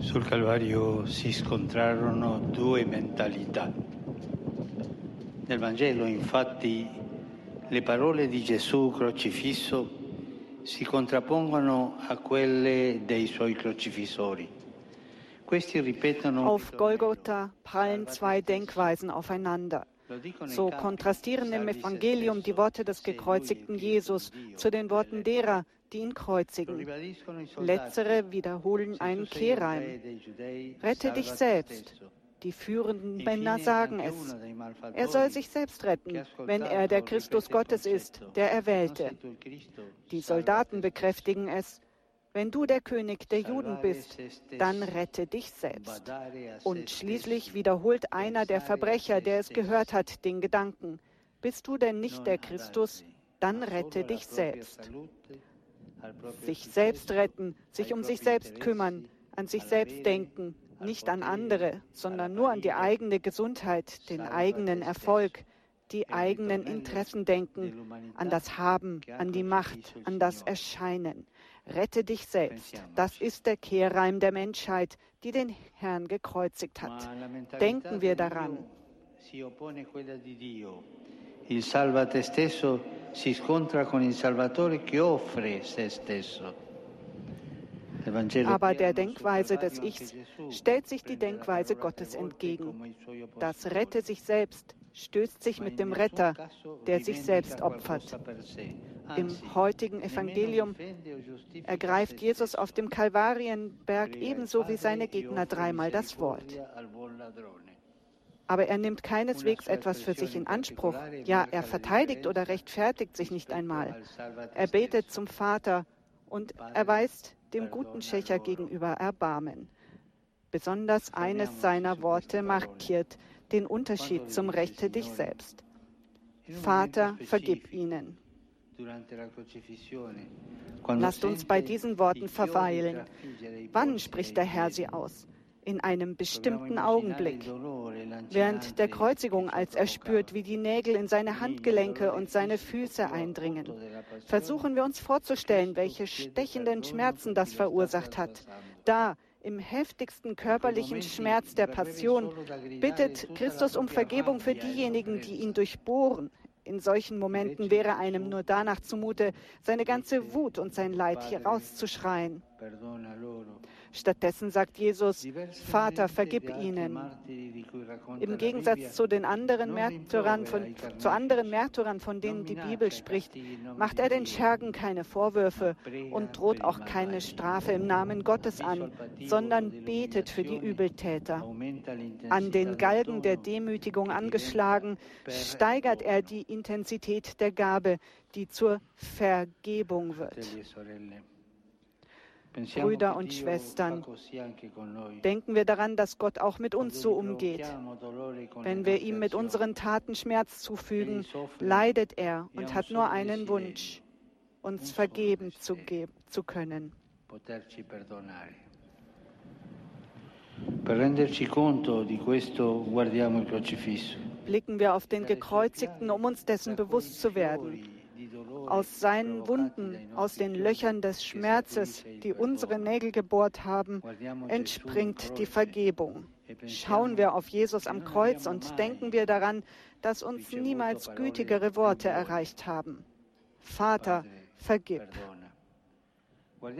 Sul Calvario si scontrarono due mentalità. Nel Vangelo, infatti, le parole di Gesù crocifisso si contrappongono a quelle dei suoi crocifissori. Questi ripetono Auf Golgotha prallen zwei Denkweisen aufeinander. So kontrastieren im Evangelium die Worte des gekreuzigten Jesus zu den Worten derer, die ihn kreuzigen. Letztere wiederholen einen Kehrreim. Rette dich selbst. Die führenden Männer sagen es. Er soll sich selbst retten, wenn er der Christus Gottes ist, der Erwählte. Die Soldaten bekräftigen es. Wenn du der König der Juden bist, dann rette dich selbst. Und schließlich wiederholt einer der Verbrecher, der es gehört hat, den Gedanken, bist du denn nicht der Christus, dann rette dich selbst. Sich selbst retten, sich um sich selbst kümmern, an sich selbst denken, nicht an andere, sondern nur an die eigene Gesundheit, den eigenen Erfolg, die eigenen Interessen denken, an das Haben, an die Macht, an das Erscheinen. Rette dich selbst. Das ist der Kehrreim der Menschheit, die den Herrn gekreuzigt hat. Denken wir daran. Il salva te stesso si scontra con il Salvatore che offre se stesso. Aber der Denkweise des Ichs stellt sich die Denkweise Gottes entgegen. Das Rette sich selbst stößt sich mit dem Retter, der sich selbst opfert. Im heutigen Evangelium ergreift Jesus auf dem Kalvarienberg ebenso wie seine Gegner dreimal das Wort. Aber er nimmt keineswegs etwas für sich in Anspruch. Ja, er verteidigt oder rechtfertigt sich nicht einmal. Er betet zum Vater und erweist dem guten Schächer gegenüber Erbarmen. Besonders eines seiner Worte markiert den Unterschied zum Rechte dich selbst. Vater, vergib ihnen. Lasst uns bei diesen Worten verweilen. Wann spricht der Herr sie aus? In einem bestimmten Augenblick. Während der Kreuzigung, als er spürt, wie die Nägel in seine Handgelenke und seine Füße eindringen. Versuchen wir uns vorzustellen, welche stechenden Schmerzen das verursacht hat. Da, im heftigsten körperlichen Schmerz der Passion, bittet Christus um Vergebung für diejenigen, die ihn durchbohren. In solchen Momenten wäre einem nur danach zumute, seine ganze Wut und sein Leid hier rauszuschreien. Stattdessen sagt Jesus, Vater, vergib ihnen. Im Gegensatz zu den anderen Märtyrern, von, zu anderen Märtyrern, von denen die Bibel spricht, macht er den Schergen keine Vorwürfe und droht auch keine Strafe im Namen Gottes an, sondern betet für die Übeltäter. An den Galgen der Demütigung angeschlagen, steigert er die Intensität der Gabe, die zur Vergebung wird. Brüder und Schwestern, denken wir daran, dass Gott auch mit uns so umgeht. Wenn wir ihm mit unseren Taten Schmerz zufügen, leidet er und hat nur einen Wunsch, uns vergeben zu, zu können. Blicken wir auf den Gekreuzigten, um uns dessen bewusst zu werden aus seinen Wunden, aus den Löchern des Schmerzes, die unsere Nägel gebohrt haben, entspringt die Vergebung. Schauen wir auf Jesus am Kreuz und denken wir daran, dass uns niemals gütigere Worte erreicht haben. Vater, vergib. Schauen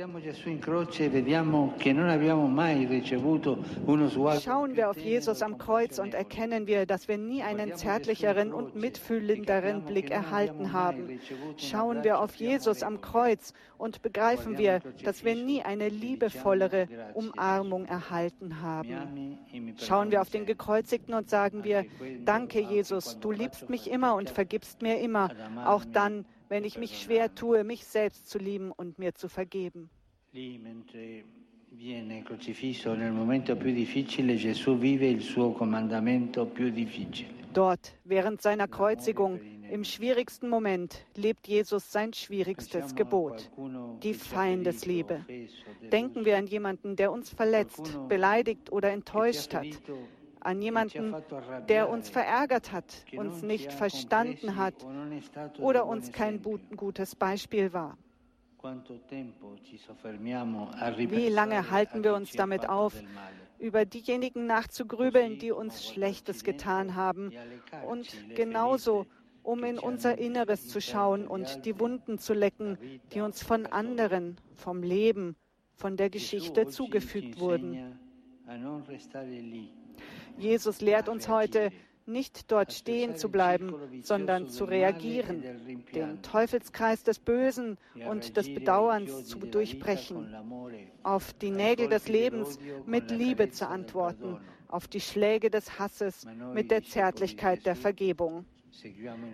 wir auf Jesus am Kreuz und erkennen wir, dass wir nie einen zärtlicheren und mitfühlenderen Blick erhalten haben. Schauen wir auf Jesus am Kreuz und begreifen wir, dass wir nie eine liebevollere Umarmung erhalten haben. Schauen wir auf den Gekreuzigten und sagen wir, danke Jesus, du liebst mich immer und vergibst mir immer, auch dann, wenn ich mich schwer tue, mich selbst zu lieben und mir zu vergeben. Viene crocifisso nel momento più difficile, Gesù vive il suo comandamento più difficile. Dort, während seiner Kreuzigung, im schwierigsten Moment, lebt Jesus sein schwierigstes Gebot, die Feindesliebe. Denken wir an jemanden, der uns verletzt, beleidigt oder enttäuscht hat, an jemanden, der uns verärgert hat, uns nicht verstanden hat oder uns kein gutes Beispiel war. Wie lange halten wir uns damit auf, über diejenigen nachzugrübeln, die uns Schlechtes getan haben und genauso um in unser Inneres zu schauen und die Wunden zu lecken, die uns von anderen, vom Leben, von der Geschichte zugefügt wurden. Jesus lehrt uns heute, nicht dort stehen zu bleiben, sondern zu reagieren, den Teufelskreis des Bösen und des Bedauerns zu durchbrechen, auf die Nägel des Lebens mit Liebe zu antworten, auf die Schläge des Hasses mit der Zärtlichkeit der Vergebung.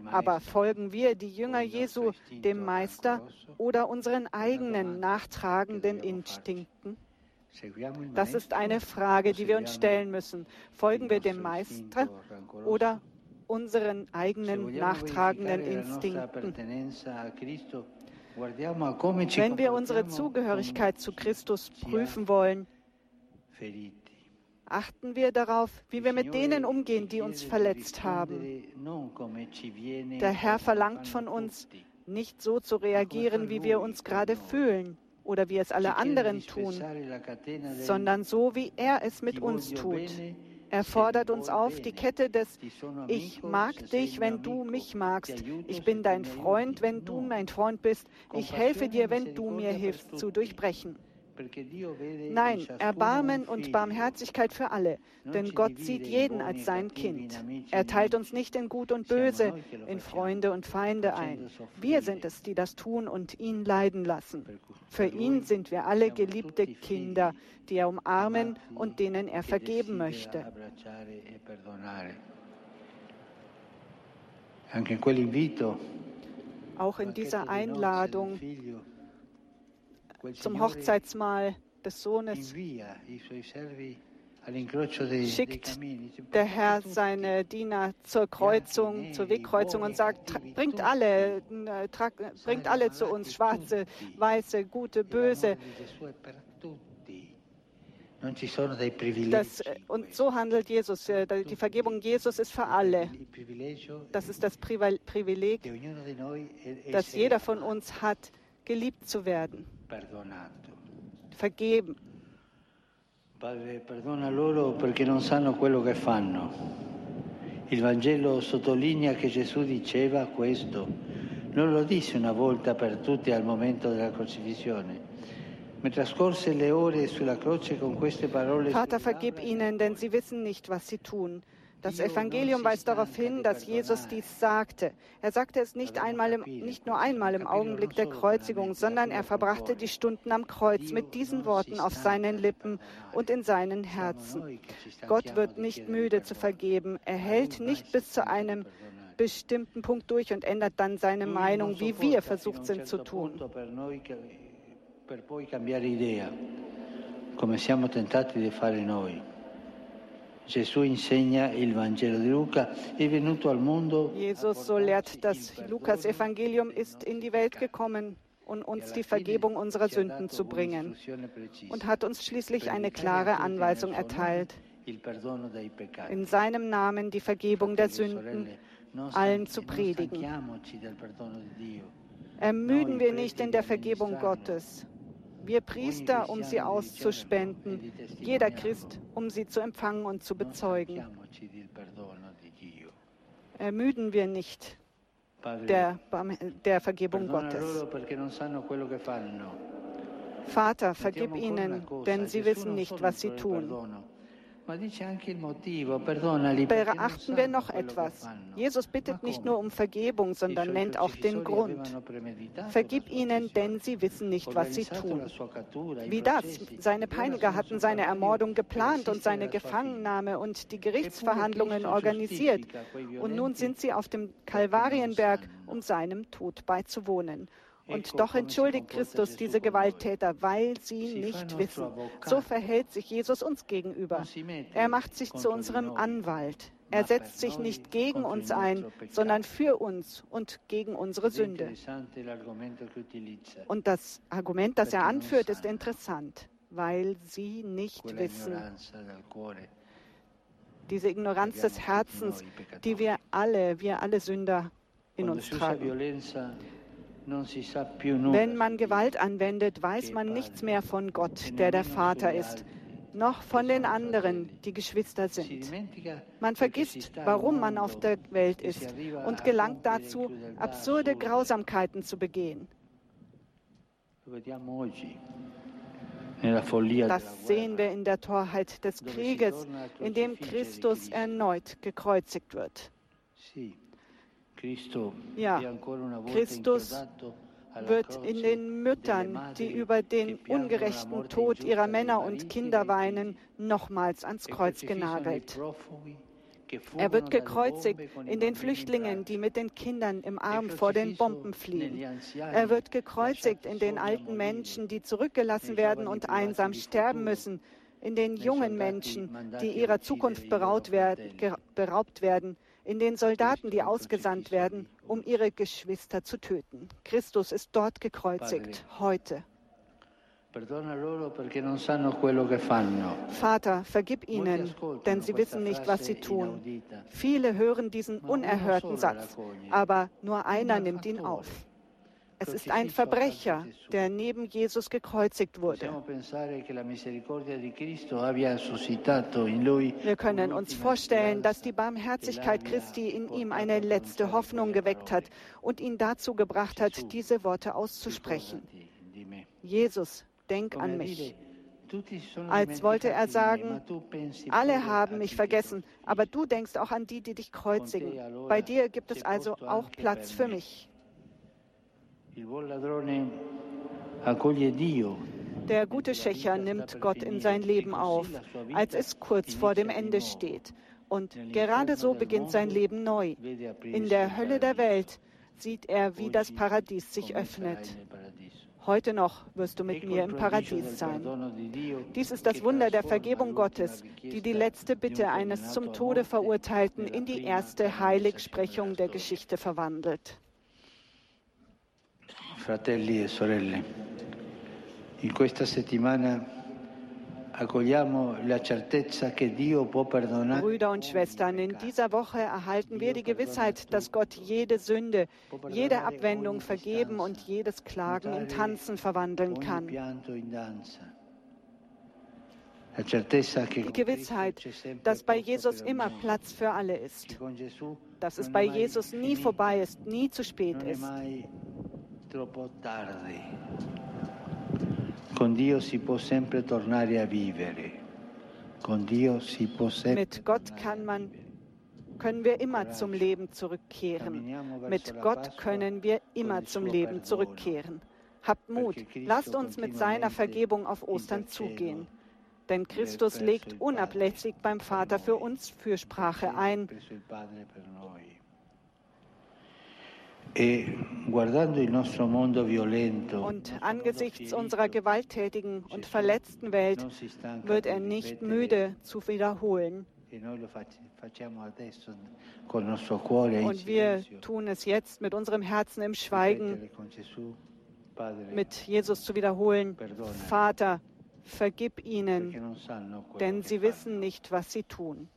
Aber folgen wir die Jünger Jesu dem Meister oder unseren eigenen nachtragenden Instinkten? Das ist eine Frage, die wir uns stellen müssen. Folgen wir dem Meister oder unseren eigenen nachtragenden Instinkten? Wenn wir unsere Zugehörigkeit zu Christus prüfen wollen, achten wir darauf, wie wir mit denen umgehen, die uns verletzt haben. Der Herr verlangt von uns, nicht so zu reagieren, wie wir uns gerade fühlen oder wie es alle anderen tun, sondern so, wie er es mit uns tut. Er fordert uns auf, die Kette des Ich mag dich, wenn du mich magst. Ich bin dein Freund, wenn du mein Freund bist. Ich helfe dir, wenn du mir hilfst, zu durchbrechen. Nein, Erbarmen und Barmherzigkeit für alle, denn Gott sieht jeden als sein Kind. Er teilt uns nicht in Gut und Böse, in Freunde und Feinde ein. Wir sind es, die das tun und ihn leiden lassen. Für ihn sind wir alle geliebte Kinder, die er umarmen und denen er vergeben möchte. Auch in dieser Einladung zum Hochzeitsmahl des Sohnes schickt der Herr seine Diener zur Kreuzung, zur Wegkreuzung und sagt, bringt alle, äh, bringt alle zu uns, schwarze, weiße, gute, böse. Das, äh, und so handelt Jesus. Äh, die Vergebung Jesus ist für alle. Das ist das Privileg, das jeder von uns hat, geliebt zu werden vergeben. Padre, perdona loro perché non sanno quello che fanno. Il Vangelo sottolinea che Gesù diceva questo. Non lo disse una volta per tutti al momento della crocifissione. Vater, vergib ihnen, denn sie wissen nicht, was sie tun. Das Evangelium weist darauf hin, dass Jesus dies sagte. Er sagte es nicht, einmal im, nicht nur einmal im Augenblick der Kreuzigung, sondern er verbrachte die Stunden am Kreuz mit diesen Worten auf seinen Lippen und in seinen Herzen. Gott wird nicht müde zu vergeben. Er hält nicht bis zu einem bestimmten Punkt durch und ändert dann seine Meinung, wie wir versucht sind zu tun. Per poi cambiare idea, come siamo tentati di fare noi. Jesus, so lehrt das Lukas-Evangelium, ist in die Welt gekommen, um uns die Vergebung unserer Sünden zu bringen und hat uns schließlich eine klare Anweisung erteilt, in seinem Namen die Vergebung der Sünden allen zu predigen. Ermüden wir nicht in der Vergebung Gottes. Wir Priester, um sie auszuspenden, jeder Christ, um sie zu empfangen und zu bezeugen. Ermüden wir nicht der, der Vergebung Gottes. Vater, vergib ihnen, denn sie wissen nicht, was sie tun. Beachten wir noch etwas. Jesus bittet nicht nur um Vergebung, sondern nennt auch den Grund. Vergib ihnen, denn sie wissen nicht, was sie tun. Wie das? Seine Peiniger hatten seine Ermordung geplant und seine Gefangennahme und die Gerichtsverhandlungen organisiert. Und nun sind sie auf dem Kalvarienberg, um seinem Tod beizuwohnen. Und doch entschuldigt Christus diese Gewalttäter, weil sie nicht wissen. So verhält sich Jesus uns gegenüber. Er macht sich zu unserem Anwalt. Er setzt sich nicht gegen uns ein, sondern für uns und gegen unsere Sünde. Und das Argument, das er anführt, ist interessant, weil sie nicht wissen. Diese Ignoranz des Herzens, die wir alle, wir alle Sünder in uns tragen. Wenn man Gewalt anwendet, weiß man nichts mehr von Gott, der der Vater ist, noch von den anderen, die Geschwister sind. Man vergisst, warum man auf der Welt ist und gelangt dazu, absurde Grausamkeiten zu begehen. Das sehen wir in der Torheit des Krieges, in dem Christus erneut gekreuzigt wird. Ja, Christus wird in den Müttern, die über den ungerechten Tod ihrer Männer und Kinder weinen, nochmals ans Kreuz genagelt. Er wird gekreuzigt in den Flüchtlingen, die mit den Kindern im Arm vor den Bomben fliehen. Er wird gekreuzigt in den alten Menschen, die zurückgelassen werden und einsam sterben müssen, in den jungen Menschen, die ihrer Zukunft beraubt werden, in den Soldaten, die ausgesandt werden, um ihre Geschwister zu töten. Christus ist dort gekreuzigt, heute. Vater, vergib ihnen, denn sie wissen nicht, was sie tun. Viele hören diesen unerhörten Satz, aber nur einer nimmt ihn auf. Es ist ein Verbrecher, der neben Jesus gekreuzigt wurde. Wir können uns vorstellen, dass die Barmherzigkeit Christi in ihm eine letzte Hoffnung geweckt hat und ihn dazu gebracht hat, diese Worte auszusprechen. Jesus, denk an mich. Als wollte er sagen, alle haben mich vergessen, aber du denkst auch an die, die dich kreuzigen. Bei dir gibt es also auch Platz für mich. Der gute Schächer nimmt Gott in sein Leben auf, als es kurz vor dem Ende steht. Und gerade so beginnt sein Leben neu. In der Hölle der Welt sieht er, wie das Paradies sich öffnet. Heute noch wirst du mit mir im Paradies sein. Dies ist das Wunder der Vergebung Gottes, die die letzte Bitte eines zum Tode Verurteilten in die erste Heiligsprechung der Geschichte verwandelt. Fratelli e sorelle, in questa settimana Brüder und Schwestern, in dieser Woche erhalten wir die Gewissheit, dass Gott jede Sünde, jede Abwendung vergeben und jedes Klagen in Tanzen verwandeln kann. Die Gewissheit, dass bei Jesus immer Platz für alle ist, dass es bei Jesus nie vorbei ist, nie zu spät ist. Troppo tardi. Con Dio si può sempre tornare a vivere. Con Dio si può sempre Mit Gott kann man können wir immer zum Leben zurückkehren. Mit Gott können wir immer zum Leben zurückkehren. Habt Mut, lasst uns mit seiner Vergebung auf Ostern zugehen. Denn Christus legt unablässig beim Vater für uns Fürsprache ein. E und angesichts unserer gewalttätigen und verletzten Welt wird er nicht müde zu wiederholen. E und wir tun es jetzt mit unserem Herzen im Schweigen, mit Jesus zu wiederholen, Vater, vergib ihnen, denn sie wissen nicht, was sie tun.